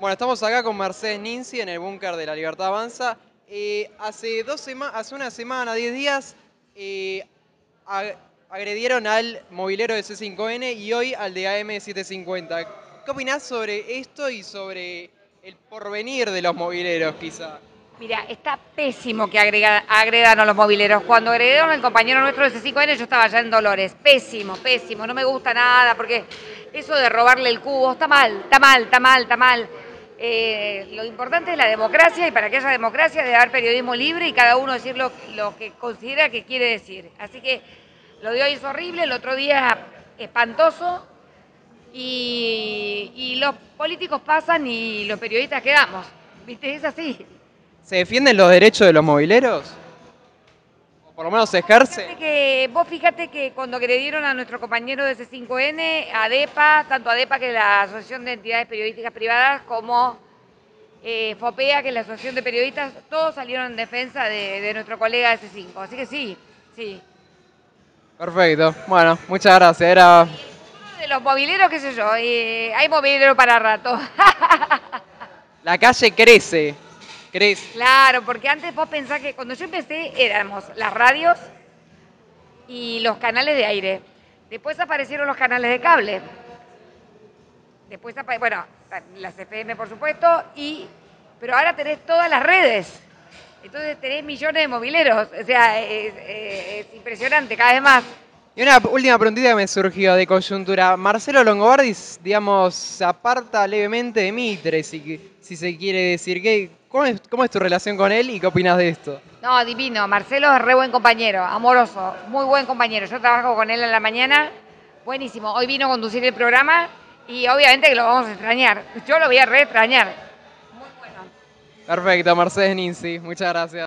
Bueno, estamos acá con Mercedes Ninzi en el búnker de la Libertad Avanza. Hace, dos hace una semana, 10 días, eh, ag- agredieron al movilero de C5N y hoy al de AM750. ¿Qué opinás sobre esto y sobre el porvenir de los mobileros, quizá? Mira, está pésimo que agrega- agredan a los mobileros. Cuando agredieron al compañero nuestro de C5N, yo estaba ya en Dolores. Pésimo, pésimo. No me gusta nada porque eso de robarle el cubo está mal, está mal, está mal, está mal. Eh, lo importante es la democracia y para que haya democracia debe haber periodismo libre y cada uno decir lo, que considera que quiere decir. Así que lo de hoy es horrible, el otro día espantoso y, y los políticos pasan y los periodistas quedamos. ¿Viste? Es así. ¿Se defienden los derechos de los mobileros? ¿O por lo menos se Fíjate ejerce? que, vos fíjate que cuando agredieron a nuestro compañero de C5N, ADEPA, tanto ADEPA que es la Asociación de Entidades Periodísticas Privadas, como eh, FOPEA, que es la Asociación de Periodistas, todos salieron en defensa de, de nuestro colega de C5. Así que sí, sí. Perfecto. Bueno, muchas gracias. Era De los mobileros, qué sé yo, eh, hay mobilero para rato. la calle crece. Crece. Claro, porque antes vos pensás que cuando yo empecé éramos las radios y los canales de aire. Después aparecieron los canales de cable. Después, bueno, las FM por supuesto, y, pero ahora tenés todas las redes. Entonces tenés millones de mobileros. O sea, es impresionante, cada vez más. Y una última preguntita que me surgió de coyuntura. Marcelo Longobardi, digamos, se aparta levemente de Mitre, si, si se quiere decir. ¿Qué, cómo, es, ¿Cómo es tu relación con él y qué opinas de esto? No, divino. Marcelo es re buen compañero, amoroso, muy buen compañero. Yo trabajo con él en la mañana. Buenísimo. Hoy vino a conducir el programa y obviamente que lo vamos a extrañar. Yo lo voy a re extrañar. Muy bueno. Perfecto, Mercedes Ninzi. Muchas gracias.